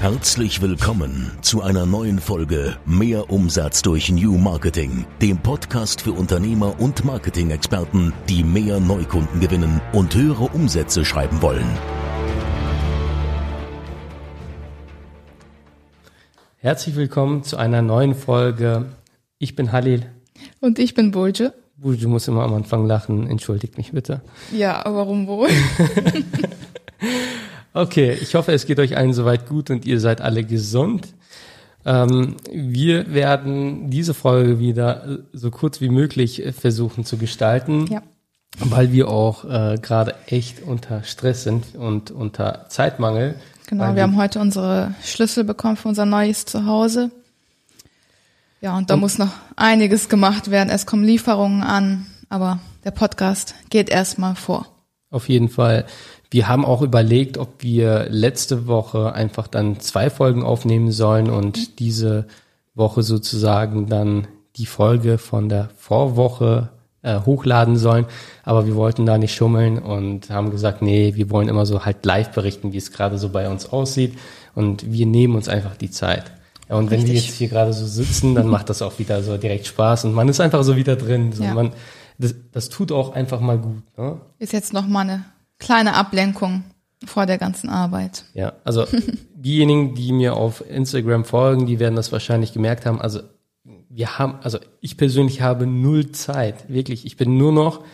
Herzlich willkommen zu einer neuen Folge Mehr Umsatz durch New Marketing, dem Podcast für Unternehmer und Marketing-Experten, die mehr Neukunden gewinnen und höhere Umsätze schreiben wollen. Herzlich willkommen zu einer neuen Folge. Ich bin Halil. Und ich bin Bulge. Bulge muss immer am Anfang lachen. Entschuldigt mich bitte. Ja, warum wohl? Okay, ich hoffe, es geht euch allen soweit gut und ihr seid alle gesund. Ähm, wir werden diese Folge wieder so kurz wie möglich versuchen zu gestalten, Ja. weil wir auch äh, gerade echt unter Stress sind und unter Zeitmangel. Genau, wir haben heute unsere Schlüssel bekommen für unser neues Zuhause. Ja, und da muss noch einiges gemacht werden. Es kommen Lieferungen an, aber der Podcast geht erstmal vor. Auf jeden Fall. Wir haben auch überlegt, ob wir letzte Woche einfach dann zwei Folgen aufnehmen sollen und diese Woche sozusagen dann die Folge von der Vorwoche äh, hochladen sollen. Aber wir wollten da nicht schummeln und haben gesagt, nee, wir wollen immer so halt live berichten, wie es gerade so bei uns aussieht. Und wir nehmen uns einfach die Zeit. Ja, und wenn wir Richtig. jetzt hier gerade so sitzen, dann macht das auch wieder so direkt Spaß und man ist einfach so wieder drin. So Ja. man, das, das tut auch einfach mal gut. Ne? Ist jetzt noch mal eine kleine Ablenkung vor der ganzen Arbeit. Ja, also diejenigen, die mir auf Instagram folgen, die werden das wahrscheinlich gemerkt haben. Also wir haben, also ich persönlich habe null Zeit, wirklich. Ich bin nur noch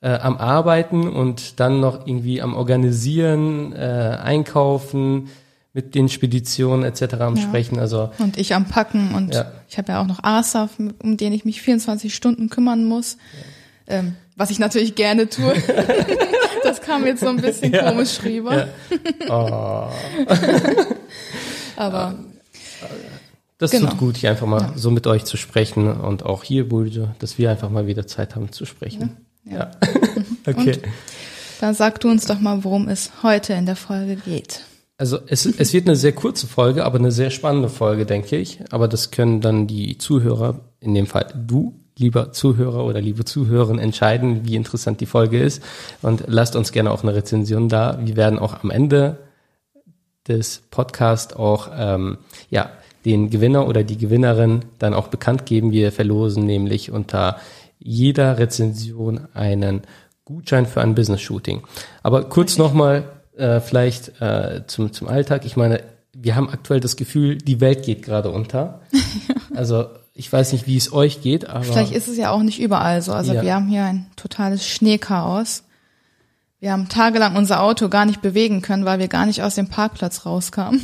äh, am Arbeiten und dann noch irgendwie am Organisieren, äh, Einkaufen, mit den Speditionen etc. am Ja. Sprechen. Also Und ich am Packen und Ja. ich habe ja auch noch ASAF, um den ich mich 24 Stunden kümmern muss. Ähm, was ich natürlich gerne tue. das kam jetzt so ein bisschen Ja. komisch rüber. oh, Aber das Genau. tut gut, hier einfach mal Ja. so mit euch zu sprechen und auch hier, Buljo, dass wir einfach mal wieder Zeit haben zu sprechen. Ja. okay. Und? dann sag du uns doch mal, worum es heute in der Folge geht. Also es, es wird eine sehr kurze Folge, aber eine sehr spannende Folge, denke ich. Aber das können dann die Zuhörer, in dem Fall du, lieber Zuhörer oder liebe Zuhörerin, entscheiden, wie interessant die Folge ist. Und lasst uns gerne auch eine Rezension da. Wir werden auch am Ende des Podcasts auch ähm, ja den Gewinner oder die Gewinnerin dann auch bekannt geben. Wir verlosen nämlich unter jeder Rezension einen Gutschein für ein Business-Shooting. Aber kurz nochmal äh, vielleicht äh, zum, zum Alltag. Ich meine, wir haben aktuell das Gefühl, die Welt geht gerade unter. Also ich weiß nicht, wie es euch geht, aber Vielleicht ist es ja auch nicht überall so. Also Ja. wir haben hier ein totales Schneechaos. Wir haben tagelang unser Auto gar nicht bewegen können, weil wir gar nicht aus dem Parkplatz rauskamen.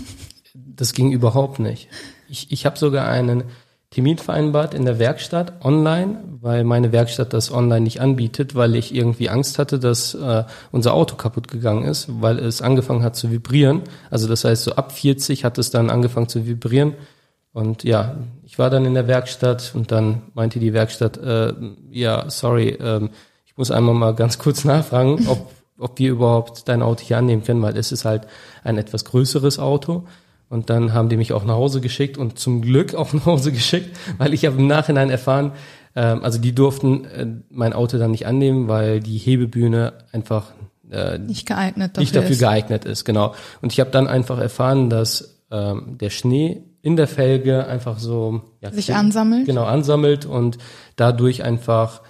Das ging überhaupt nicht. Ich, ich habe sogar einen Termin vereinbart in der Werkstatt online, weil meine Werkstatt das online nicht anbietet, weil ich irgendwie Angst hatte, dass äh, unser Auto kaputt gegangen ist, weil es angefangen hat zu vibrieren. Also das heißt, so ab 40 hat es dann angefangen zu vibrieren. Und ja, ich war dann in der Werkstatt und dann meinte die Werkstatt, äh, ja, sorry, ähm, ich muss einmal mal ganz kurz nachfragen, ob, ob wir überhaupt dein Auto hier annehmen können, weil es ist halt ein etwas größeres Auto. Und dann haben die mich auch nach Hause geschickt und zum Glück auch nach Hause geschickt, weil ich habe im Nachhinein erfahren, ähm, also die durften äh, mein Auto dann nicht annehmen, weil die Hebebühne einfach äh, Nicht geeignet dafür. nicht dafür ist. geeignet ist, genau. Und ich habe dann einfach erfahren, dass ähm, der Schnee in der Felge einfach so ja, Sich ansammelt? Genau, ansammelt und dadurch einfach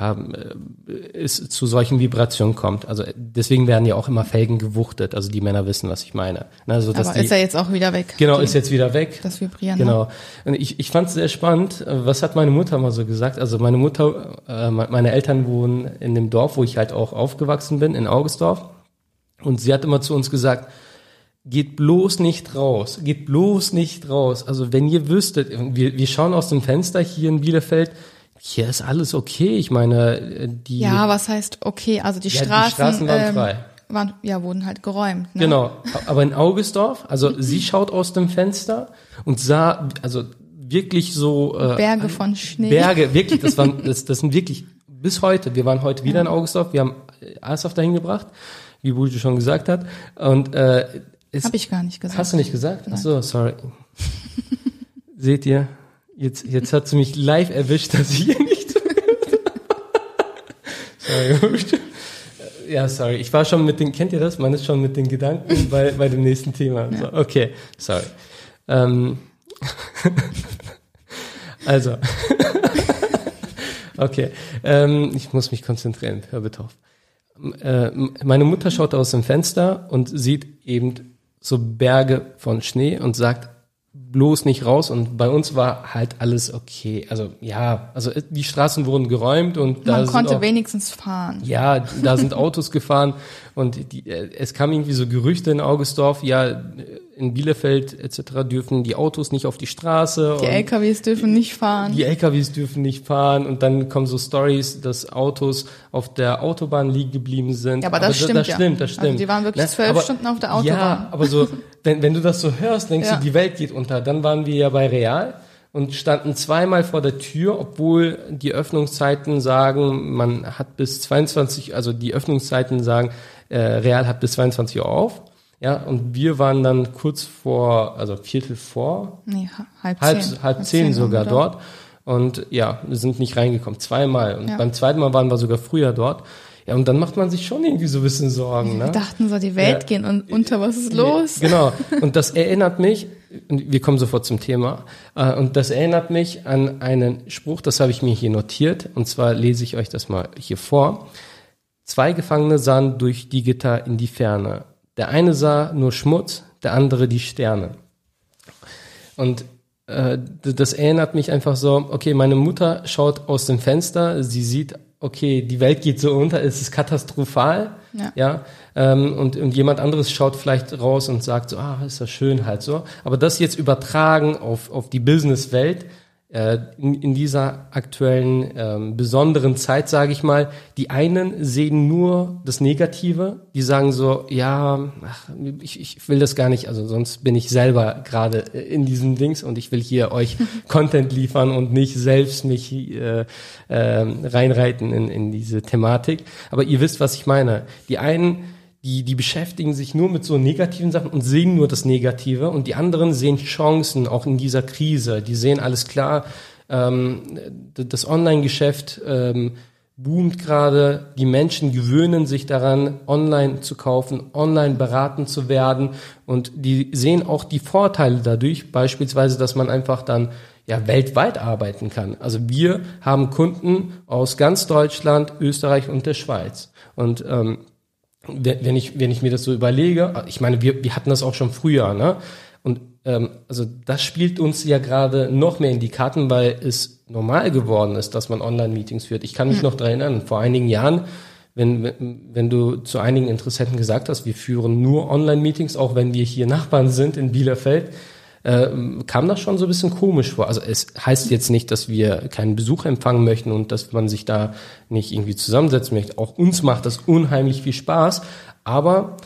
ja, äh, es zu solchen Vibrationen kommt. Also deswegen werden ja auch immer Felgen gewuchtet. Also die Männer wissen, was ich meine. Ne, Also, dass Aber die, ist er jetzt auch wieder weg? genau, Die- ist jetzt wieder weg. Das Vibrieren. ne? Genau. Und ich, ich fand es sehr spannend. Was hat meine Mutter mal so gesagt? Also meine Mutter, äh, me- meine Eltern wohnen in dem Dorf, wo ich halt auch aufgewachsen bin, in Augustdorf. Und sie hat immer zu uns gesagt, geht bloß nicht raus, geht bloß nicht raus. Also wenn ihr wüsstet, wir, wir schauen aus dem Fenster hier in Bielefeld, hier ist alles okay. Ich meine, äh, die, Ja, was heißt okay? Also die Ja, die Straßen, Straßen waren ähm, frei. Waren, ja, wurden halt geräumt. Ne? Genau, aber in Augustdorf, also sie schaut aus dem Fenster und sah, also wirklich so äh, Berge von Schnee. Berge, wirklich, das waren, das, das sind wirklich bis heute. Wir waren heute wieder in Augustdorf, wir haben Asaf dahin gebracht, wie Bulge schon gesagt hat. Und äh, es, Habe ich gar nicht gesagt. hast du nicht gesagt? Ach so, sorry. Seht ihr, jetzt, jetzt hat sie mich live erwischt, dass ich hier nicht. sorry. Ja, sorry. Ich war schon mit den, kennt ihr das? Man ist schon mit den Gedanken bei, bei dem nächsten Thema. So, okay, sorry. Ähm, also. okay. Ähm, ich muss mich konzentrieren. Hör bitte auf. Äh, meine Mutter schaut aus dem Fenster und sieht eben so Berge von Schnee und sagt, bloß nicht raus und bei uns war halt alles okay. Also ja, also die Straßen wurden geräumt und Man da konnte auch, wenigstens fahren. ja, da sind Autos gefahren und die, äh, es kam irgendwie so Gerüchte in Augustdorf, ja, in Bielefeld etc. dürfen die Autos nicht auf die Straße. Die LKWs dürfen nicht fahren. die LKWs dürfen nicht fahren und dann kommen so Stories, dass Autos auf der Autobahn liegen geblieben sind. Ja, aber das stimmt das ja. stimmt, das Also stimmt. die waren wirklich Ne? zwölf Aber- Stunden auf der Autobahn. Ja, aber so, wenn, wenn du das so hörst, denkst Ja. du, die Welt geht unter. Dann waren wir ja bei Real und standen zweimal vor der Tür, obwohl die Öffnungszeiten sagen, man hat bis 22, also die Öffnungszeiten sagen, äh, Real hat bis 22 Uhr auf. Ja, und wir waren dann kurz vor, also Viertel vor, Nee, ha- halb halb, zehn. halb zehn sogar oder? dort. Und ja, wir sind nicht reingekommen, zweimal. Und Ja. beim zweiten Mal waren wir sogar früher dort. Ja, und dann macht man sich schon irgendwie so ein bisschen Sorgen. Wir Ne? dachten so, die Welt Ja. geht und unter, was ist los? Genau. Und das erinnert mich, wir kommen sofort zum Thema, äh, und das erinnert mich an einen Spruch, das habe ich mir hier notiert, und zwar lese ich euch das mal hier vor. Zwei Gefangene sahen durch die Gitter in die Ferne. Der eine sah nur Schmutz, der andere die Sterne. Und äh, das erinnert mich einfach so, okay, meine Mutter schaut aus dem Fenster, sie sieht, okay, die Welt geht so unter, es ist katastrophal, Ja. ja, ähm, und, und jemand anderes schaut vielleicht raus und sagt so, ah, ist das schön halt so. Aber das jetzt übertragen auf, auf die Businesswelt, in, in dieser aktuellen ähm, besonderen Zeit, sage ich mal, die einen sehen nur das Negative, die sagen so, ja, ach, ich, ich will das gar nicht, also sonst bin ich selber gerade in diesem Dings und ich will hier euch Content liefern und nicht selbst mich äh, äh, reinreiten in, in diese Thematik. Aber ihr wisst, was ich meine. Die einen die, die beschäftigen sich nur mit so negativen Sachen und sehen nur das Negative und die anderen sehen Chancen auch in dieser Krise. Die sehen alles klar, ähm, das Online-Geschäft ähm, boomt gerade, die Menschen gewöhnen sich daran, online zu kaufen, online beraten zu werden und die sehen auch die Vorteile dadurch, beispielsweise, dass man einfach dann ja, weltweit arbeiten kann. Also wir haben Kunden aus ganz Deutschland, Österreich und der Schweiz. Und ähm, wenn ich, wenn ich mir das so überlege, ich meine, wir, wir hatten das auch schon früher, ne? Und ähm, also das spielt uns ja gerade noch mehr in die Karten, weil es normal geworden ist, dass man Online-Meetings führt. Ich kann mich noch daran erinnern, vor einigen Jahren, wenn, wenn, wenn du zu einigen Interessenten gesagt hast, wir führen nur Online-Meetings, auch wenn wir hier Nachbarn sind in Bielefeld, äh, kam das schon so ein bisschen komisch vor. Also es heißt jetzt nicht, dass wir keinen Besuch empfangen möchten und dass man sich da nicht irgendwie zusammensetzen möchte. Auch uns macht das unheimlich viel Spaß, aber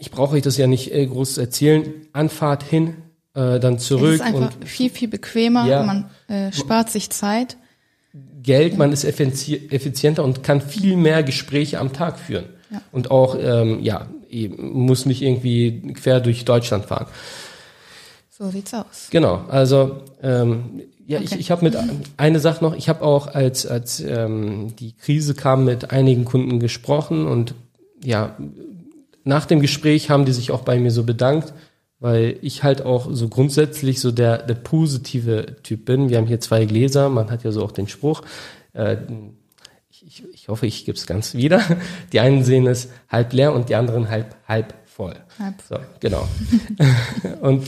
ich brauche euch das ja nicht äh, groß erzählen. Anfahrt hin, äh, dann Es zurück ist einfach und viel, viel bequemer. Ja. Man äh, spart sich Zeit. Geld, man ist effizi- effizienter und kann viel mehr Gespräche am Tag führen. Und auch, ähm, ja, muss nicht irgendwie quer durch Deutschland fahren. So sieht's aus. Genau, also ähm, ja, ich, Okay. ich habe mit eine Sache noch, ich habe auch als als ähm, die Krise kam mit einigen Kunden gesprochen und ja, nach dem Gespräch haben die sich auch bei mir so bedankt, weil ich halt auch so grundsätzlich so der der positive Typ bin. Wir haben hier zwei Gläser, man hat ja so auch den Spruch. Äh, ich, ich, ich hoffe, ich gebe es ganz wieder. Die einen sehen es halb leer und die anderen halb halb voll. Halb. So, genau. und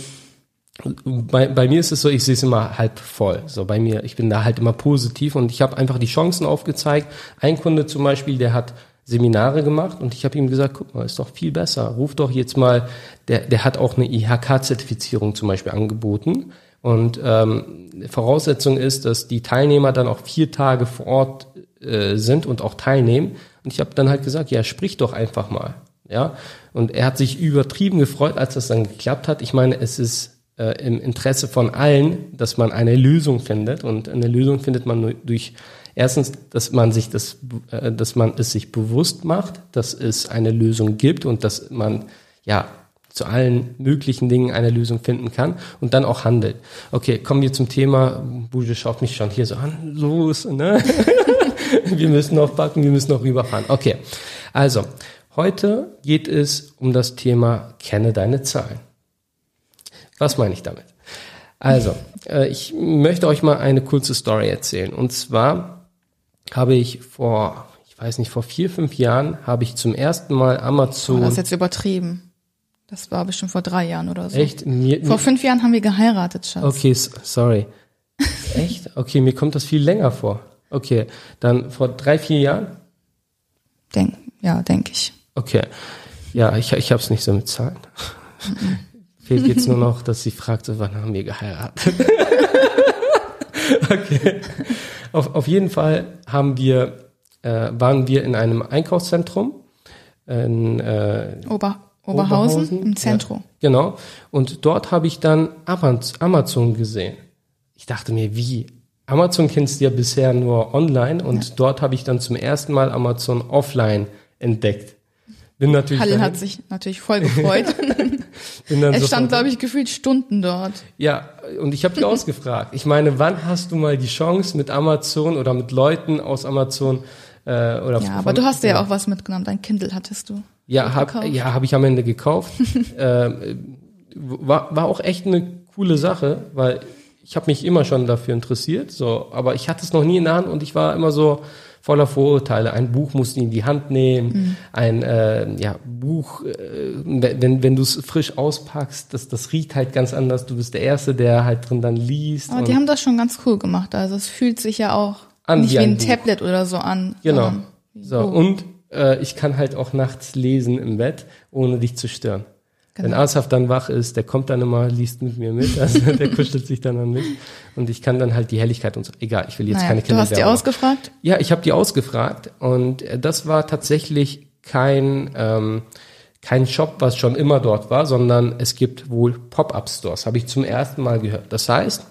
bei, bei mir ist es so, ich sehe es immer halb voll. So bei mir, ich bin da halt immer positiv und ich habe einfach die Chancen aufgezeigt. Ein Kunde zum Beispiel, der hat Seminare gemacht und ich habe ihm gesagt, guck mal, ist doch viel besser. Ruf doch jetzt mal, der, der hat auch eine IHK-Zertifizierung zum Beispiel angeboten. Und ähm, Voraussetzung ist, dass die Teilnehmer dann auch vier Tage vor Ort äh, sind und auch teilnehmen. Und ich habe dann halt gesagt, ja, sprich doch einfach mal. Ja. Und er hat sich übertrieben gefreut, als das dann geklappt hat. Ich meine, es ist äh, im Interesse von allen, dass man eine Lösung findet. Und eine Lösung findet man nur durch erstens, dass man sich das, äh, dass man es sich bewusst macht, dass es eine Lösung gibt und dass man ja zu allen möglichen Dingen eine Lösung finden kann und dann auch handelt. Okay, kommen wir zum Thema. Buje schaut mich schon hier so an. Los, ne? wir müssen noch backen, wir müssen noch rüberfahren. Okay. Also, heute geht es um das Thema Kenne deine Zahlen. Was meine ich damit? Also, äh, ich möchte euch mal eine kurze Story erzählen. Und zwar habe ich vor, ich weiß nicht, vor vier, fünf Jahren habe ich zum ersten Mal Amazon. Oh, das ist jetzt übertrieben. Das war bestimmt vor drei Jahren oder so. Echt? Mir, Vor fünf Jahren haben wir geheiratet, Schatz. Okay, sorry. Echt? Okay, mir kommt das viel länger vor. Okay, dann vor drei, vier Jahren? Denk, ja, denke ich. Okay. Ja, ich, ich habe es nicht so mit Zahlen. Fehlt jetzt nur noch, dass sie fragt, so, wann haben wir geheiratet? okay. Auf, auf jeden Fall haben wir, äh, waren wir in einem Einkaufszentrum in äh, Ober, Oberhausen, im Zentrum. Ja, genau. Und dort habe ich dann Amaz- Amazon gesehen. Ich dachte mir, wie? Amazon kennst du ja bisher nur online und dort habe ich dann zum ersten Mal Amazon offline entdeckt. Bin natürlich dahin- hat sich natürlich voll gefreut. bin dann sofort- stand, glaube ich, gefühlt Stunden dort. Ja, und ich habe die ausgefragt. Ich meine, wann hast du mal die Chance mit Amazon oder mit Leuten aus Amazon äh, oder Ja, aber du hast ja auch was mitgenommen. Dein Kindle hattest du. Ja, hab, ja, habe ich am Ende gekauft. ähm, war, war auch echt eine coole Sache, weil ich habe mich immer schon dafür interessiert, so, aber ich hatte es noch nie in der Hand und ich war immer so voller Vorurteile. Ein Buch musst du in die Hand nehmen, Mhm. ein äh, ja, Buch, äh, wenn, wenn du es frisch auspackst, das, das riecht halt ganz anders. Du bist der Erste, der halt drin dann liest. Aber die haben das schon ganz cool gemacht. Also es fühlt sich ja auch An nicht wie ein Buch. Tablet oder so an. Genau. So, und äh, ich kann halt auch nachts lesen im Bett, ohne dich zu stören. Genau. Wenn Asaf dann wach ist, der kommt dann immer, liest mit mir mit, also der kuschelt sich dann an mich und ich kann dann halt die Helligkeit und so. Egal, ich will jetzt naja, keine du hast die machen. ausgefragt? Ja, ich habe die ausgefragt und äh, das war tatsächlich kein ähm, kein Shop, was schon immer dort war, sondern es gibt wohl Pop-up-Stores. Habe ich zum ersten Mal gehört. Das heißt,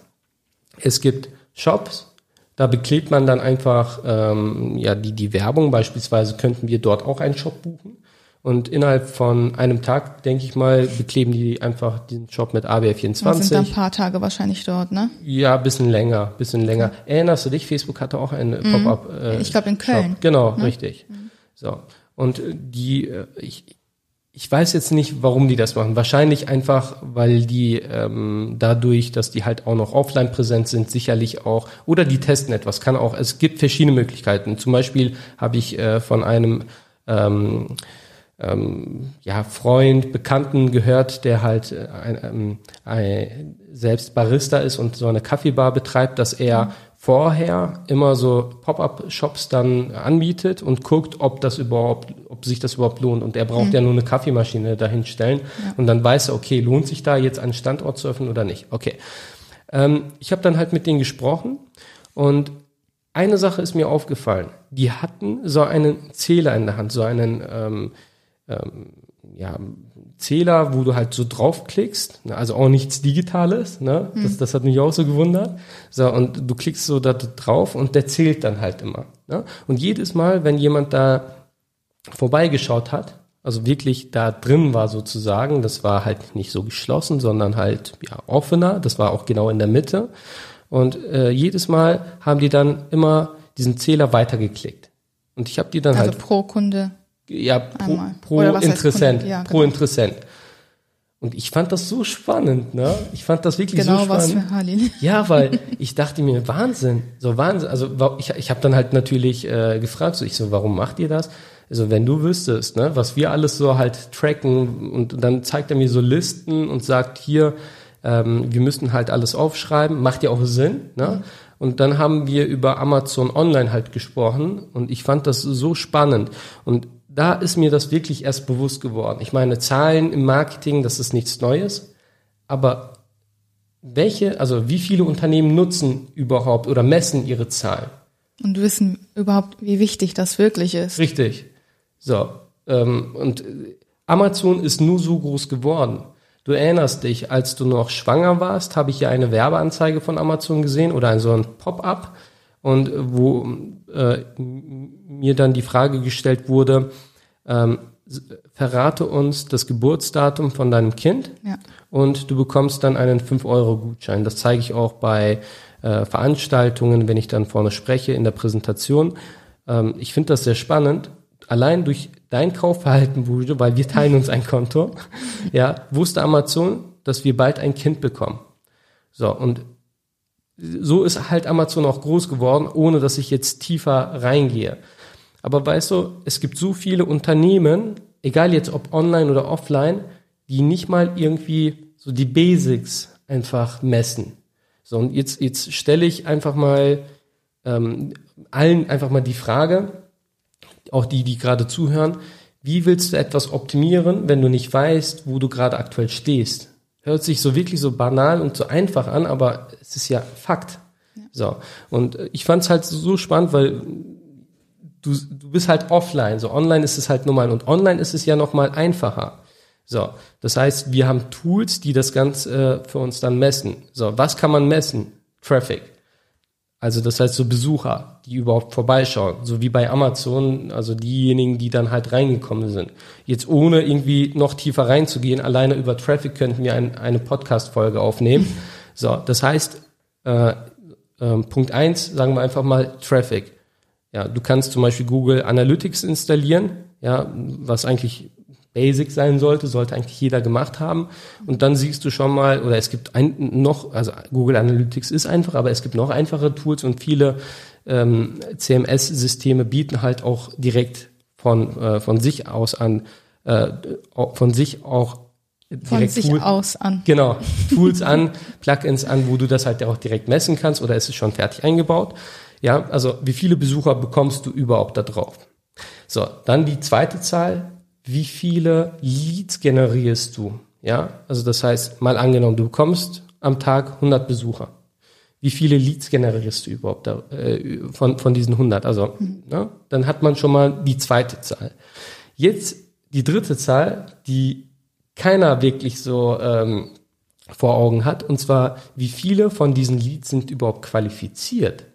es gibt Shops, da beklebt man dann einfach ähm, ja die die Werbung. Beispielsweise könnten wir dort auch einen Shop buchen. Und innerhalb von einem Tag, denke ich mal, bekleben die einfach diesen Shop mit Wir sind dann ein ABR24. paar Tage wahrscheinlich dort, ne? Ja, bisschen länger, bisschen länger. Erinnerst du dich? Facebook hatte auch eine Pop-up. Äh, Mhm. Ich glaube in Köln. Shop. Genau, richtig. So. Und äh, die, äh, ich, ich weiß jetzt nicht, warum die das machen. Wahrscheinlich einfach, weil die ähm, dadurch, dass die halt auch noch offline präsent sind, sicherlich auch, oder die testen etwas, kann auch, es gibt verschiedene Möglichkeiten. Zum Beispiel habe ich äh, von einem ähm, ähm, ja, Freund, Bekannten gehört, der halt äh, ein, ähm, ein, selbst Barista ist und so eine Kaffeebar betreibt, dass er vorher immer so Pop-up-Shops dann anbietet und guckt, ob das überhaupt, ob sich das überhaupt lohnt. Und er braucht ja nur eine Kaffeemaschine dahinstellen und dann weiß er, okay, lohnt sich da jetzt einen Standort zu öffnen oder nicht? Okay. Ähm, ich habe dann halt mit denen gesprochen und eine Sache ist mir aufgefallen. Die hatten so einen Zähler in der Hand, so einen ähm, ähm, ja, Zähler, wo du halt so draufklickst, ne? also auch nichts Digitales, ne? Das, das hat mich auch so gewundert. So, und du klickst so da drauf und der zählt dann halt immer. Ne? Und jedes Mal, wenn jemand da vorbeigeschaut hat, also wirklich da drin war sozusagen, das war halt nicht so geschlossen, sondern halt ja, offener, das war auch genau in der Mitte. Und äh, jedes Mal haben die dann immer diesen Zähler weitergeklickt. Und ich habe die dann Also halt pro Kunde. Ja, pro, pro was Interessent? Ja, pro genau. Interessent. Und ich fand das so spannend, ne? Ich fand das wirklich Genau so was spannend. für Halil. Ja, weil ich dachte mir, Wahnsinn, so Wahnsinn. Also ich, ich habe dann halt natürlich äh, gefragt, so ich so, warum macht ihr das? Also wenn du wüsstest, ne, was wir alles so halt tracken und dann zeigt er mir so Listen und sagt hier, ähm, wir müssen halt alles aufschreiben, macht ja auch Sinn, ne? Und dann haben wir über Amazon Online halt gesprochen und ich fand das so spannend und da ist mir das wirklich erst bewusst geworden. Ich meine, Zahlen im Marketing, das ist nichts Neues, aber welche, also wie viele Unternehmen nutzen überhaupt oder messen ihre Zahlen? Und wissen überhaupt, wie wichtig das wirklich ist. Richtig. So. Ähm, und Amazon ist nur so groß geworden. Du erinnerst dich, als du noch schwanger warst, habe ich ja eine Werbeanzeige von Amazon gesehen oder ein, so ein Pop-up und wo äh, mir dann die Frage gestellt wurde, ähm, verrate uns das Geburtsdatum von deinem Kind Ja. und du bekommst dann einen 5-Euro-Gutschein. Das zeige ich auch bei äh, Veranstaltungen, wenn ich dann vorne spreche in der Präsentation. Ähm, ich finde das sehr spannend. allein durch dein Kaufverhalten, Wujo, weil wir teilen uns ein Konto, ja, wusste Amazon, dass wir bald ein Kind bekommen. So, und so ist halt Amazon auch groß geworden, ohne dass ich jetzt tiefer reingehe. Aber weißt du, es gibt so viele Unternehmen, egal jetzt ob online oder offline, die nicht mal irgendwie so die Basics einfach messen. So, und jetzt, jetzt stelle ich einfach mal ähm, allen einfach mal die Frage, auch die, die gerade zuhören, wie willst du etwas optimieren, wenn du nicht weißt, wo du gerade aktuell stehst? Hört sich so wirklich so banal und so einfach an, aber es ist ja Fakt. Ja. So. Und äh, ich fand es halt so spannend, weil du, du bist halt offline. So online ist es halt normal. Und online ist es ja noch mal einfacher. So. Das heißt, wir haben Tools, die das Ganze äh, für uns dann messen. So. Was kann man messen? Traffic. Also das heißt so Besucher, die überhaupt vorbeischauen, so wie bei Amazon, also diejenigen, die dann halt reingekommen sind. Jetzt ohne irgendwie noch tiefer reinzugehen, alleine über Traffic könnten wir ein, eine Podcast-Folge aufnehmen. So, das heißt, äh, äh, Punkt eins, sagen wir einfach mal Traffic. Ja, du kannst zum Beispiel Google Analytics installieren, ja, was eigentlich Basic sein sollte, sollte eigentlich jeder gemacht haben. Und dann siehst du schon mal, oder es gibt ein, noch, also Google Analytics ist einfach, aber es gibt noch einfache Tools und viele ähm, CMS-Systeme bieten halt auch direkt von, äh, von sich aus an, äh, von sich auch von sich Tool, aus an. Genau, Tools an, Plugins an, wo du das halt auch direkt messen kannst oder ist es schon fertig eingebaut. Ja, also wie viele Besucher bekommst du überhaupt da drauf? So, dann die zweite Zahl, wie viele Leads generierst du? Ja, also das heißt, mal angenommen, du bekommst am Tag 100 Besucher. Wie viele Leads generierst du überhaupt da, äh, von, von diesen 100? Also, mhm. ne, dann hat man schon mal die zweite Zahl. Jetzt die dritte Zahl, die keiner wirklich so ähm, vor Augen hat, und zwar, wie viele von diesen Leads sind überhaupt qualifiziert?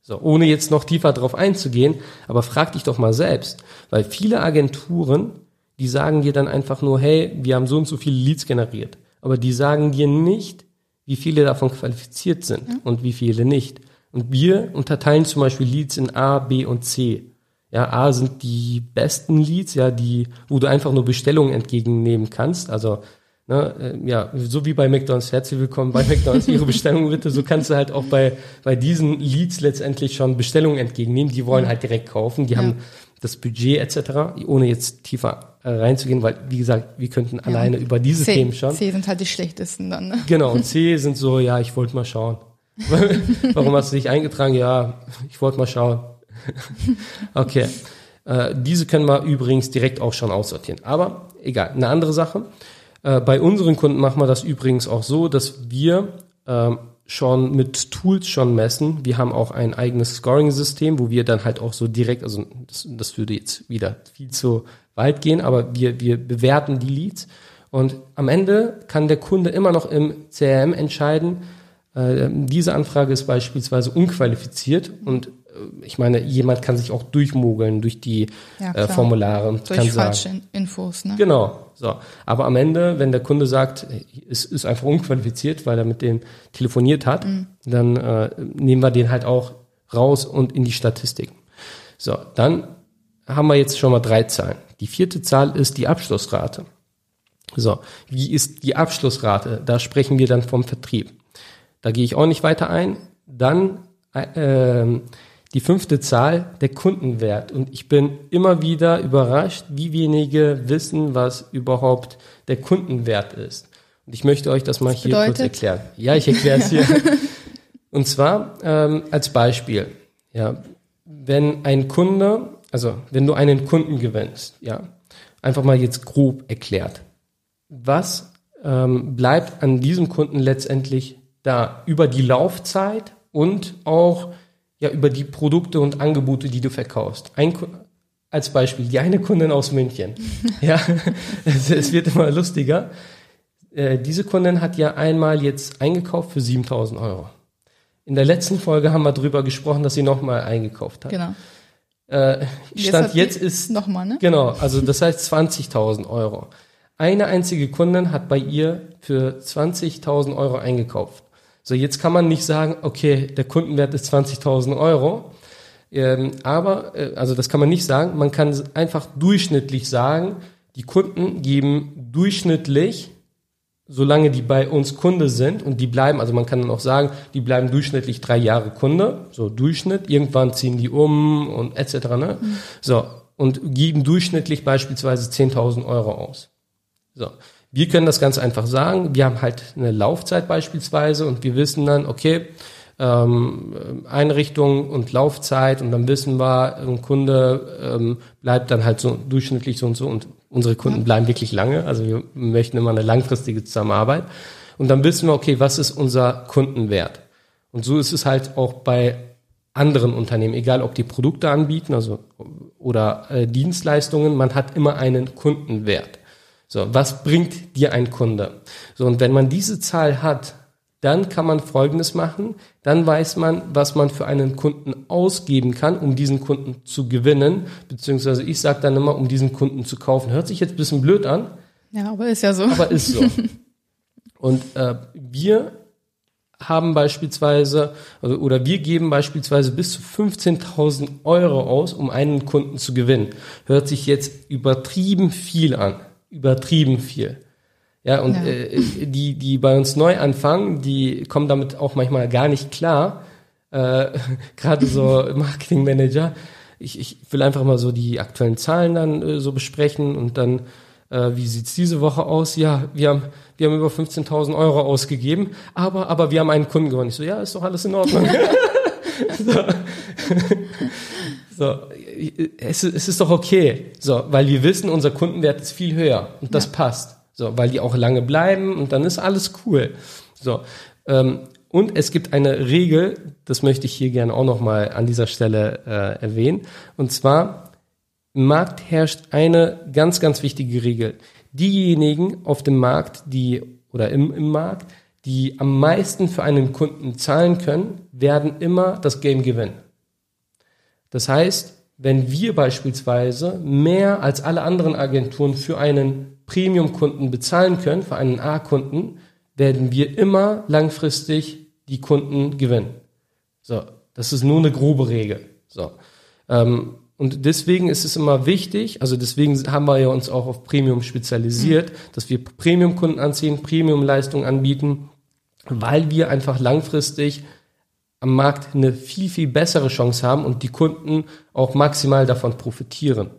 So, ohne jetzt noch tiefer drauf einzugehen, aber frag dich doch mal selbst, weil viele Agenturen die sagen dir dann einfach nur, hey, wir haben so und so viele Leads generiert. Aber die sagen dir nicht, wie viele davon qualifiziert sind ja. und wie viele nicht. Und wir unterteilen zum Beispiel Leads in A, B und C. Ja, A sind die besten Leads, ja, die, wo du einfach nur Bestellungen entgegennehmen kannst. Also, ne, äh, ja, so wie bei McDonalds, herzlich willkommen bei McDonalds, Ihre Bestellung bitte. So kannst du halt auch bei, bei diesen Leads letztendlich schon Bestellungen entgegennehmen. Die wollen halt direkt kaufen. Die ja. haben das Budget etc., ohne jetzt tiefer reinzugehen, weil, wie gesagt, wir könnten ja. alleine über diese C, Themen schauen. C sind halt die schlechtesten dann. Ne? Genau, und C sind so, ja, ich wollte mal schauen. Warum hast du dich eingetragen? Ja, ich wollte mal schauen. okay. Äh, diese können wir übrigens direkt auch schon aussortieren. Aber egal, eine andere Sache. Äh, bei unseren Kunden machen wir das übrigens auch so, dass wir ähm, schon mit Tools schon messen. Wir haben auch ein eigenes Scoring-System, wo wir dann halt auch so direkt, also das, das würde jetzt wieder viel zu weit gehen, aber wir, wir bewerten die Leads und am Ende kann der Kunde immer noch im CRM entscheiden, äh, diese Anfrage ist beispielsweise unqualifiziert und äh, ich meine, jemand kann sich auch durchmogeln durch die ja, äh, Formulare und durch kann falsche sagen, Infos. Ne? Genau, so. Aber am Ende, wenn der Kunde sagt, es ist einfach unqualifiziert, weil er mit dem telefoniert hat, mhm. dann äh, nehmen wir den halt auch raus und in die Statistiken. So, dann haben wir jetzt schon mal drei Zahlen. Die vierte Zahl ist die Abschlussrate. So, wie ist die Abschlussrate? Da sprechen wir dann vom Vertrieb. Da gehe ich auch nicht weiter ein. Dann äh, die fünfte Zahl, der Kundenwert. Und ich bin immer wieder überrascht, wie wenige wissen, was überhaupt der Kundenwert ist. Und ich möchte euch das mal das hier kurz erklären. Ja, ich erkläre es hier. Und zwar ähm, als Beispiel. Ja, wenn ein Kunde, also wenn du einen Kunden gewinnst, ja, einfach mal jetzt grob erklärt, was ähm, bleibt an diesem Kunden letztendlich da über die Laufzeit und auch ja über die Produkte und Angebote, die du verkaufst. Ein, als Beispiel, die eine Kundin aus München. ja, es, es, wird immer lustiger. Äh, diese Kundin hat ja einmal jetzt eingekauft für 7000 Euro. In der letzten Folge haben wir darüber gesprochen, dass sie nochmal eingekauft hat. Genau. Äh, Stand jetzt, jetzt ist nochmal, ne? Genau, also das heißt 20.000 Euro. Eine einzige Kundin hat bei ihr für 20.000 Euro eingekauft. So, jetzt kann man nicht sagen, okay, der Kundenwert ist 20.000 Euro. Ähm, aber, äh, also das kann man nicht sagen, man kann einfach durchschnittlich sagen, die Kunden geben durchschnittlich, solange die bei uns Kunde sind und die bleiben, also man kann dann auch sagen, die bleiben durchschnittlich drei Jahre Kunde, so Durchschnitt, irgendwann ziehen die um und etc. Ne? Mhm. So, und geben durchschnittlich beispielsweise 10.000 Euro aus. So. Wir können das ganz einfach sagen. Wir haben halt eine Laufzeit beispielsweise und wir wissen dann, okay, ähm, Einrichtung und Laufzeit und dann wissen wir, ein Kunde ähm, bleibt dann halt so durchschnittlich so und so und unsere Kunden bleiben wirklich lange. Also wir möchten immer eine langfristige Zusammenarbeit. Und dann wissen wir, okay, was ist unser Kundenwert? Und so ist es halt auch bei anderen Unternehmen, egal ob die Produkte anbieten, also oder äh, Dienstleistungen, man hat immer einen Kundenwert. So, was bringt dir ein Kunde? So, und wenn man diese Zahl hat, dann kann man Folgendes machen. Dann weiß man, was man für einen Kunden ausgeben kann, um diesen Kunden zu gewinnen. Beziehungsweise ich sage dann immer, um diesen Kunden zu kaufen. Hört sich jetzt ein bisschen blöd an. Ja, aber ist ja so. Aber ist so. Und äh, wir haben beispielsweise, also, oder wir geben beispielsweise bis zu 15.000 Euro aus, um einen Kunden zu gewinnen. Hört sich jetzt übertrieben viel an übertrieben viel. Ja, und ja. Äh, die, die bei uns neu anfangen, die kommen damit auch manchmal gar nicht klar. Äh, Gerade so Marketingmanager. Ich, ich will einfach mal so die aktuellen Zahlen dann äh, so besprechen und dann, äh, wie sieht's diese Woche aus? Ja, wir haben, wir haben über 15.000 Euro ausgegeben, aber, aber wir haben einen Kunden gewonnen. Ich so, ja, ist doch alles in Ordnung. so. so es, es ist doch okay. So, weil wir wissen, unser Kundenwert ist viel höher und das ja. passt. So, weil die auch lange bleiben und dann ist alles cool. So, ähm, und es gibt eine Regel, das möchte ich hier gerne auch nochmal an dieser Stelle äh, erwähnen. Und zwar, im Markt herrscht eine ganz, ganz wichtige Regel. Diejenigen auf dem Markt, die, oder im, im Markt, die am meisten für einen Kunden zahlen können, werden immer das Game gewinnen. Das heißt, wenn wir beispielsweise mehr als alle anderen Agenturen für einen Premium-Kunden bezahlen können, für einen A-Kunden, werden wir immer langfristig die Kunden gewinnen. So, das ist nur eine grobe Regel. So. Ähm, und deswegen ist es immer wichtig, also deswegen haben wir ja uns auch auf Premium spezialisiert, mhm. dass wir Premium-Kunden anziehen, Premium-Leistungen anbieten, weil wir einfach langfristig am Markt eine viel, viel bessere Chance haben und die Kunden auch maximal davon profitieren.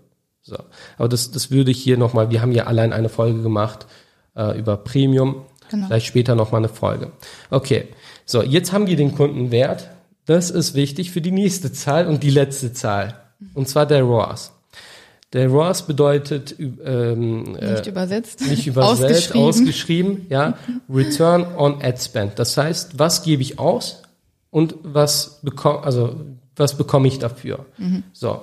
So. Aber das, das würde ich hier nochmal, wir haben ja allein eine Folge gemacht äh, über Premium, genau. vielleicht später nochmal eine Folge. Okay, so, jetzt haben wir den Kundenwert. Das ist wichtig für die nächste Zahl und die letzte Zahl. Und zwar der ROAS. Der ROAS bedeutet ähm, nicht äh, übersetzt, nicht übersetzt, ausgeschrieben. ausgeschrieben, ja, Return on Ad Spend. Das heißt, was gebe ich aus und was bekomme, also was bekomme ich dafür? Mhm. So.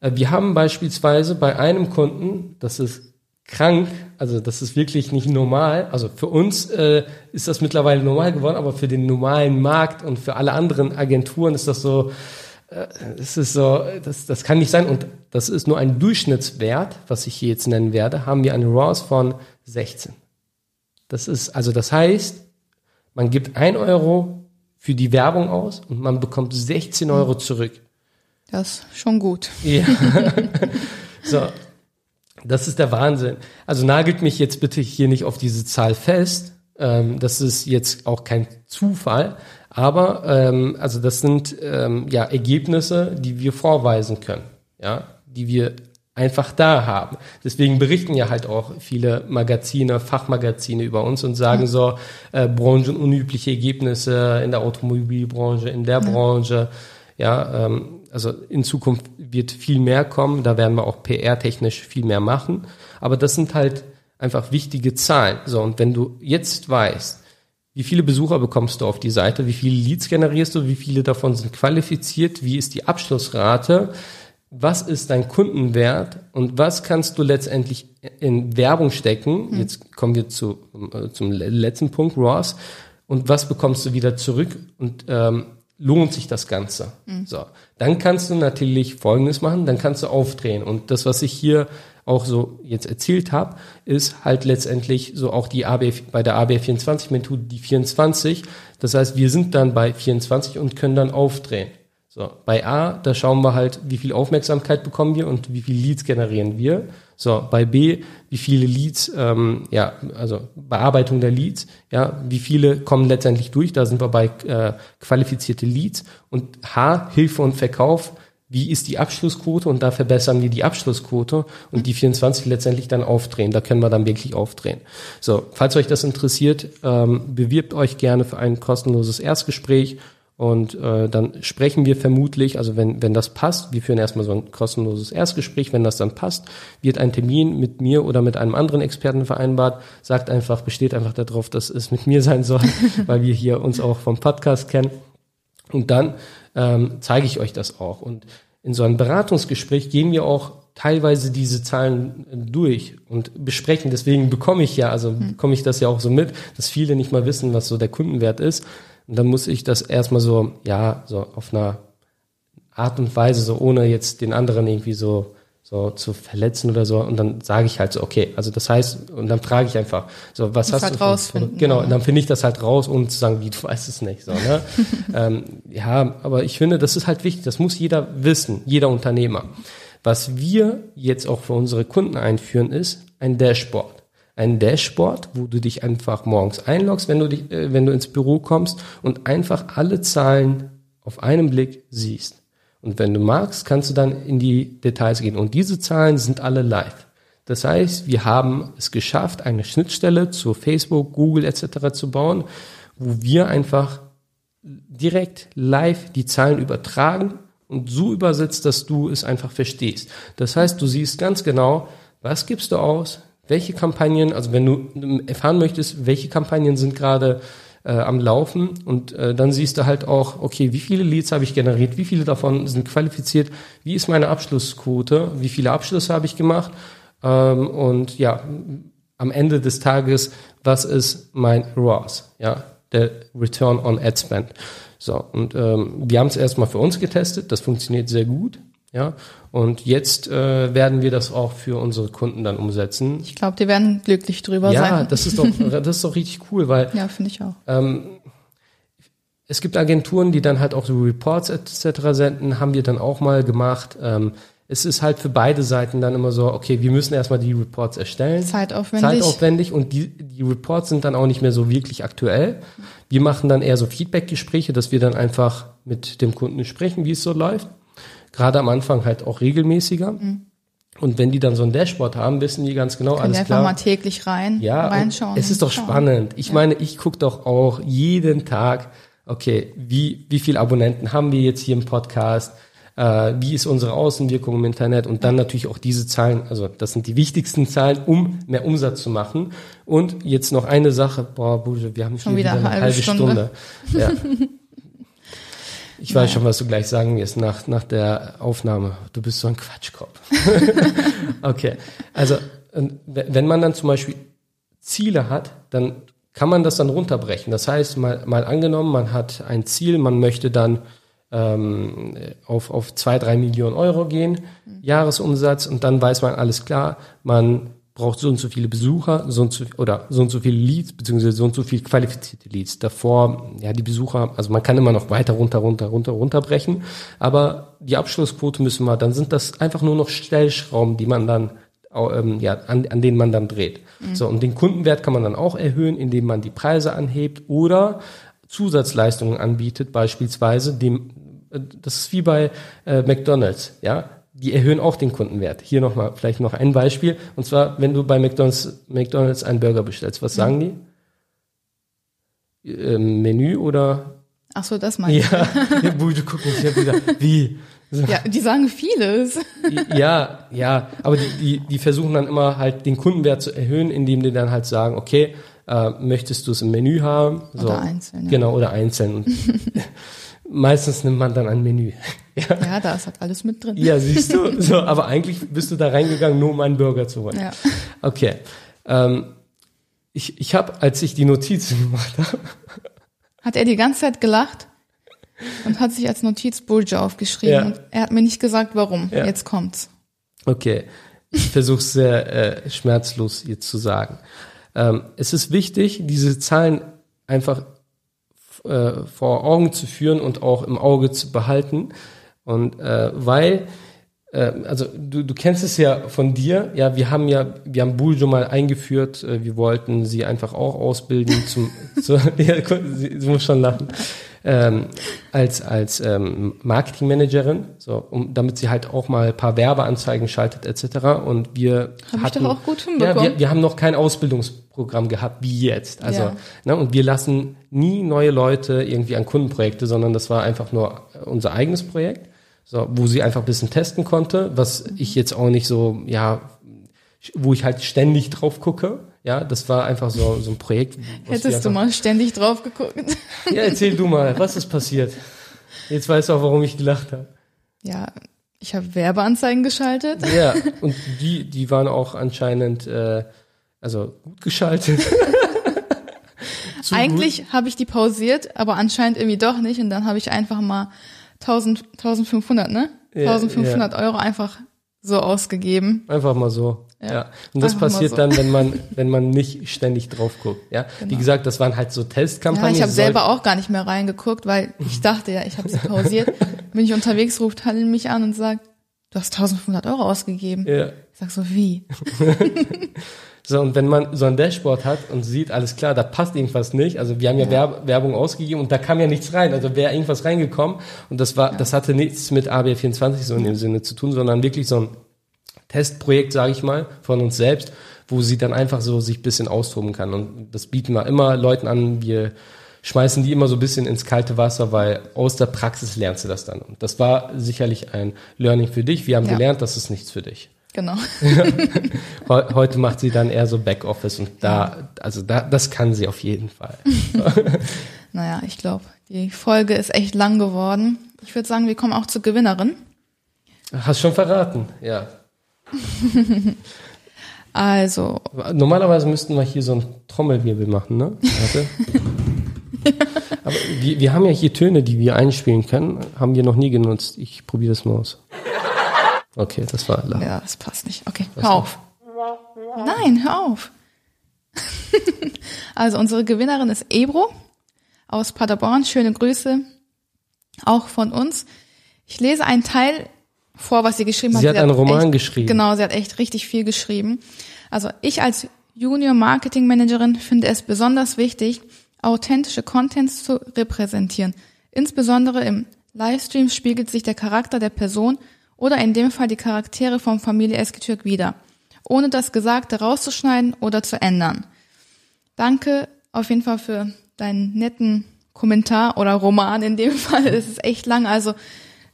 Äh, wir haben beispielsweise bei einem Kunden, das ist krank, also das ist wirklich nicht normal. Also für uns äh, ist das mittlerweile normal geworden, aber für den normalen Markt und für alle anderen Agenturen ist das so, äh, es ist so, das, das kann nicht sein. Und das ist nur ein Durchschnittswert, was ich hier jetzt nennen werde, haben wir eine ROAS von 16. Das ist, also das heißt, man gibt ein Euro für die Werbung aus und man bekommt 16 Euro zurück. Das ist schon gut. Ja. so. Das ist der Wahnsinn. Also nagelt mich jetzt bitte hier nicht auf diese Zahl fest. Ähm, das ist jetzt auch kein Zufall. Aber ähm, also das sind ähm, ja Ergebnisse, die wir vorweisen können, ja, die wir einfach da haben. Deswegen berichten ja halt auch viele Magazine, Fachmagazine über uns und sagen so äh, branchenunübliche Ergebnisse in der Automobilbranche, in der ja. Branche. Ja, ähm, also in Zukunft wird viel mehr kommen. Da werden wir auch PR-technisch viel mehr machen. Aber das sind halt einfach wichtige Zahlen. So und wenn du jetzt weißt, wie viele Besucher bekommst du auf die Seite? Wie viele Leads generierst du? Wie viele davon sind qualifiziert? Wie ist die Abschlussrate? was ist dein Kundenwert und was kannst du letztendlich in Werbung stecken? Mhm. Jetzt kommen wir zu, äh, zum letzten Punkt, Ross. Und was bekommst du wieder zurück und ähm, lohnt sich das Ganze? Mhm. So, dann kannst du natürlich Folgendes machen, dann kannst du aufdrehen. Und das, was ich hier auch so jetzt erzählt habe, ist halt letztendlich so auch die AB bei der AB24 Methode die 24. Das heißt, wir sind dann bei 24 und können dann aufdrehen. So, bei A, da schauen wir halt, wie viel Aufmerksamkeit bekommen wir und wie viele Leads generieren wir. So, bei B, wie viele Leads, ähm, ja, also Bearbeitung der Leads, ja, wie viele kommen letztendlich durch, da sind wir bei äh, qualifizierte Leads. Und H, Hilfe und Verkauf, wie ist die Abschlussquote und da verbessern wir die Abschlussquote und die 24 letztendlich dann aufdrehen. Da können wir dann wirklich aufdrehen. So, falls euch das interessiert, ähm, bewirbt euch gerne für ein kostenloses Erstgespräch und äh, dann sprechen wir vermutlich, also wenn, wenn das passt, wir führen erstmal so ein kostenloses Erstgespräch, wenn das dann passt, wird ein Termin mit mir oder mit einem anderen Experten vereinbart, sagt einfach, besteht einfach darauf, dass es mit mir sein soll, weil wir hier uns auch vom Podcast kennen. Und dann ähm, zeige ich euch das auch. Und in so einem Beratungsgespräch gehen wir auch teilweise diese Zahlen durch und besprechen. Deswegen bekomme ich ja, also bekomme ich das ja auch so mit, dass viele nicht mal wissen, was so der Kundenwert ist. Und dann muss ich das erstmal so, ja, so auf einer Art und Weise, so ohne jetzt den anderen irgendwie so, so zu verletzen oder so. Und dann sage ich halt so, okay, also das heißt, und dann frage ich einfach, so, was hast halt du? rausfinden, genau, und dann finde ich das halt raus, ohne zu sagen, wie du weißt es nicht, so, ne? ähm, ja, aber ich finde, das ist halt wichtig, das muss jeder wissen, jeder Unternehmer. Was wir jetzt auch für unsere Kunden einführen, ist ein Dashboard ein Dashboard, wo du dich einfach morgens einloggst, wenn du dich, äh, wenn du ins Büro kommst und einfach alle Zahlen auf einen Blick siehst. Und wenn du magst, kannst du dann in die Details gehen. Und diese Zahlen sind alle live. Das heißt, wir haben es geschafft, eine Schnittstelle zu Facebook, Google etc. zu bauen, wo wir einfach direkt live die Zahlen übertragen und so übersetzt, dass du es einfach verstehst. Das heißt, du siehst ganz genau, was gibst du aus, welche Kampagnen, also wenn du erfahren möchtest, welche Kampagnen sind gerade äh, am Laufen und äh, dann siehst du halt auch, okay, wie viele Leads habe ich generiert, wie viele davon sind qualifiziert, wie ist meine Abschlussquote, wie viele Abschlüsse habe ich gemacht ähm, und ja, am Ende des Tages, was ist mein ROAS, ja, der Return on Ad Spend. So, und ähm, wir haben es erstmal für uns getestet, das funktioniert sehr gut, ja, und jetzt äh, werden wir das auch für unsere Kunden dann umsetzen. Ich glaube, die werden glücklich drüber Ja, sein. das ist doch, das ist doch richtig cool, weil ja, finde ich auch. ähm, es gibt Agenturen, die dann halt auch so Reports etc. senden, haben wir dann auch mal gemacht. Ähm, es ist halt für beide Seiten dann immer so, okay, wir müssen erstmal die Reports erstellen. Zeitaufwendig. Zeitaufwendig und die, die Reports sind dann auch nicht mehr so wirklich aktuell. Wir machen dann eher so Feedback-Gespräche, dass wir dann einfach mit dem Kunden sprechen, wie es so läuft. Gerade am Anfang halt auch regelmäßiger. Und wenn die dann so ein Dashboard haben, wissen die ganz genau, Können alles die einfach klar. mal täglich rein, Ja, reinschauen. es ist doch schauen. spannend. Ich meine, ich gucke doch auch jeden Tag, okay, wie, wie viele Abonnenten haben wir jetzt hier im Podcast? Äh, wie ist unsere Außenwirkung im Internet? Und dann natürlich auch diese Zahlen, also das sind die wichtigsten Zahlen, um mehr Umsatz zu machen. Und jetzt noch eine Sache, boah, Buja, wir haben Schon hier wieder wieder, eine halbe Stunde. Ja. Ich weiß schon, was du gleich sagen wirst nach, nach der Aufnahme. Du bist so ein Quatschkopf. okay. Also, wenn man dann zum Beispiel Ziele hat, dann kann man das dann runterbrechen. Das heißt, mal, mal angenommen, man hat ein Ziel, man möchte dann ähm, auf, auf zwei, drei Millionen Euro gehen, Jahresumsatz, und dann weiß man alles klar, man braucht so und so viele Besucher, so und so, oder so und so viele Leads, beziehungsweise so und so viel qualifizierte Leads. Davor, ja, die Besucher, also man kann immer noch weiter runter, runter, runter, runterbrechen, aber die Abschlussquote müssen wir, dann sind das einfach nur noch Stellschrauben, die man dann ähm, ja, an, an denen man dann dreht. So, und den Kundenwert kann man dann auch erhöhen, indem man die Preise anhebt oder Zusatzleistungen anbietet, beispielsweise dem, äh, das ist wie bei äh, McDonalds, ja, die erhöhen auch den Kundenwert. Hier nochmal, vielleicht noch ein Beispiel, und zwar, wenn du bei McDonalds, McDonalds einen Burger bestellst, was sagen die? Ähm, Menü oder? Ach so, das meine ich. Ja, ja Bui, du guck mich ja wieder, wie? So. Ja, die sagen vieles. Ja, ja, aber die, die, die versuchen dann immer halt den Kundenwert zu erhöhen, indem die dann halt sagen, okay, äh, möchtest du es im Menü haben? So. Oder einzeln, ja. Genau, oder einzeln. Und meistens nimmt man dann ein Menü. Ja, Ja, da ist halt alles mit drin. ja siehst du? So, aber eigentlich bist du da reingegangen, nur um einen Burger zu holen. Ja. Okay. Ähm, ich ich habe, als ich die Notizen gemacht habe, Hat er die ganze Zeit gelacht und hat sich als Notiz Bulge aufgeschrieben. Ja. Er hat mir nicht gesagt, warum. Ja. Jetzt kommt's. Okay, ich versuche es sehr äh, schmerzlos jetzt zu sagen. Ähm, es ist wichtig, diese Zahlen einfach äh, vor Augen zu führen und auch im Auge zu behalten. Und äh, weil äh, also du, du kennst es ja von dir, ja, wir haben ja, wir haben Buljo mal eingeführt, äh, wir wollten sie einfach auch ausbilden zum, zu, ja, sie, sie muss schon lachen, ähm, als, als ähm, Marketingmanagerin, so, um, damit sie halt auch mal ein paar Werbeanzeigen schaltet etc. Und wir Hab hatten, ich doch auch gut hinbekommen. Ja, wir, wir haben noch kein Ausbildungsprogramm gehabt wie jetzt. Also, Ja. ne, und wir lassen nie neue Leute irgendwie an Kundenprojekte, sondern das war einfach nur unser eigenes Projekt, so, wo sie einfach ein bisschen testen konnte, was ich jetzt auch nicht so, ja, wo ich halt ständig drauf gucke. Ja, das war einfach so, so ein Projekt. Hättest du mal ständig drauf geguckt. Ja, erzähl du mal, was ist passiert? Jetzt weißt du auch, warum ich gelacht habe. Ja, ich habe Werbeanzeigen geschaltet. Ja, und die, die waren auch anscheinend, äh, also gut geschaltet. Eigentlich habe ich die pausiert, aber anscheinend irgendwie doch nicht. Und dann habe ich einfach mal 1000, 1500, ne? Ja, 1500 Euro einfach so ausgegeben. Einfach mal so. Ja. Ja. Und das Einfach passiert so. dann, wenn man, wenn man nicht ständig drauf guckt. Ja. Wie gesagt, das waren halt so Ja, Testkampagnen. ich habe selber auch gar nicht mehr reingeguckt, weil ich dachte ja, ich habe sie pausiert. Bin ich unterwegs, ruft Halle mich an und sagt, du hast 1500 Euro ausgegeben. Ja. Ich sag so, wie? So, und wenn man so ein Dashboard hat und sieht, alles klar, da passt irgendwas nicht. Also wir haben ja, Werb Werbung ausgegeben und da kam ja nichts rein. Also wäre irgendwas reingekommen und das war, das hatte nichts mit AB24 so in dem Sinne zu tun, sondern wirklich so ein Testprojekt, sage ich mal, von uns selbst, wo sie dann einfach so sich ein bisschen austoben kann. Und das bieten wir immer Leuten an. Wir schmeißen die immer so ein bisschen ins kalte Wasser, weil aus der Praxis lernst du das dann. Und das war sicherlich ein Learning für dich. Wir haben Ja. gelernt, das ist nichts für dich. Genau. Heu- Heute macht sie dann eher so Backoffice und da, also da, das kann sie auf jeden Fall. Naja, ich glaube, die Folge ist echt lang geworden. Ich würde sagen, wir kommen auch zur Gewinnerin. Hast schon verraten, ja. Also, Normalerweise müssten wir hier so ein Trommelwirbel machen, ne? Warte. Aber wir, wir haben ja hier Töne, die wir einspielen können. Haben wir noch nie genutzt. Ich probiere das mal aus. Okay, das war laut. ja, das passt nicht. Okay, hör auf. Nein, hör auf. also, unsere Gewinnerin ist Ebro aus Paderborn. Schöne Grüße. Auch von uns. Ich lese einen Teil vor, was sie geschrieben hat. Sie hat einen Roman echt, geschrieben. Genau, sie hat echt richtig viel geschrieben. Also ich als Junior Marketing Managerin finde es besonders wichtig, authentische Contents zu repräsentieren. Insbesondere im Livestream spiegelt sich der Charakter der Person oder in dem Fall die Charaktere vom Familie Eskitürk wieder, ohne das Gesagte rauszuschneiden oder zu ändern. Danke auf jeden Fall für deinen netten Kommentar oder Roman in dem Fall. Es ist echt lang. Also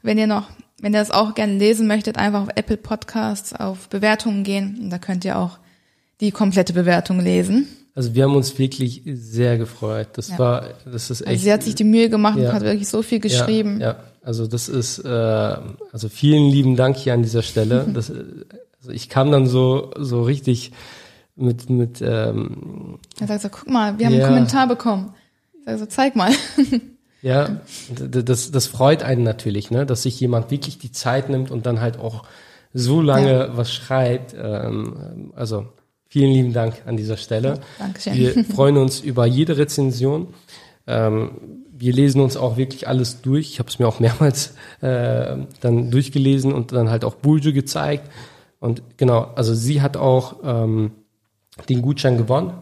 wenn ihr noch, wenn ihr das auch gerne lesen möchtet, einfach auf Apple Podcasts auf Bewertungen gehen. Und da könnt ihr auch die komplette Bewertung lesen. Also wir haben uns wirklich sehr gefreut. Das Ja. war, das ist echt. Also sie hat sich die Mühe gemacht Ja. und hat wirklich so viel geschrieben. Ja, ja. Also das ist, äh, also vielen lieben Dank hier an dieser Stelle. Das, also ich kam dann so, so richtig mit, mit, ähm, Er sagt so, guck mal, wir haben Ja. einen Kommentar bekommen. Ich sag so, zeig mal. ja, das, das freut einen natürlich, ne, dass sich jemand wirklich die Zeit nimmt und dann halt auch so lange was schreibt. Ähm, also vielen lieben Dank an dieser Stelle. Dankeschön. Wir freuen uns über jede Rezension. Ähm, wir lesen uns auch wirklich alles durch. Ich habe es mir auch mehrmals äh, dann durchgelesen und dann halt auch Buljo gezeigt. Und genau, also sie hat auch ähm, den Gutschein gewonnen.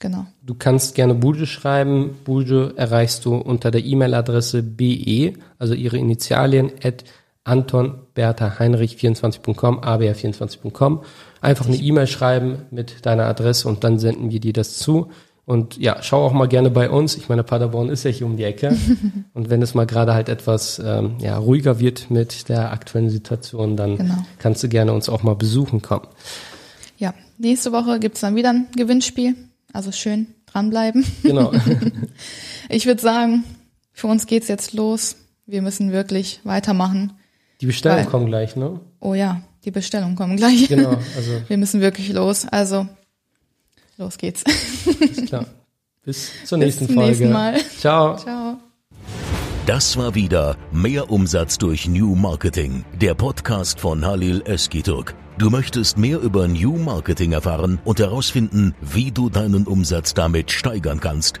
Genau. Du kannst gerne Buljo schreiben. Buljo erreichst du unter der E-Mail-Adresse be, also ihre Initialien, at Anton Bertha Heinrich 24.com, abr24.com. Einfach eine E-Mail schreiben mit deiner Adresse und dann senden wir dir das zu. Und ja, schau auch mal gerne bei uns. Ich meine, Paderborn ist ja hier um die Ecke. und wenn es mal gerade halt etwas ähm, ja, ruhiger wird mit der aktuellen Situation, dann Genau. kannst du gerne uns auch mal besuchen kommen. Ja, nächste Woche gibt's dann wieder ein Gewinnspiel. Also schön dranbleiben. Genau. Ich würde sagen, für uns geht's jetzt los. Wir müssen wirklich weitermachen. Die Bestellungen kommen gleich, ne? Oh ja, die Bestellungen kommen gleich. Genau, also Wir müssen wirklich los. Also, los geht's. ist klar. Bis zur nächsten zum Folge. nächsten Mal. Ciao. Ciao. Das war wieder Mehr Umsatz durch New Marketing, der Podcast von Halil Eskiturk. Du möchtest mehr über New Marketing erfahren und herausfinden, wie du deinen Umsatz damit steigern kannst?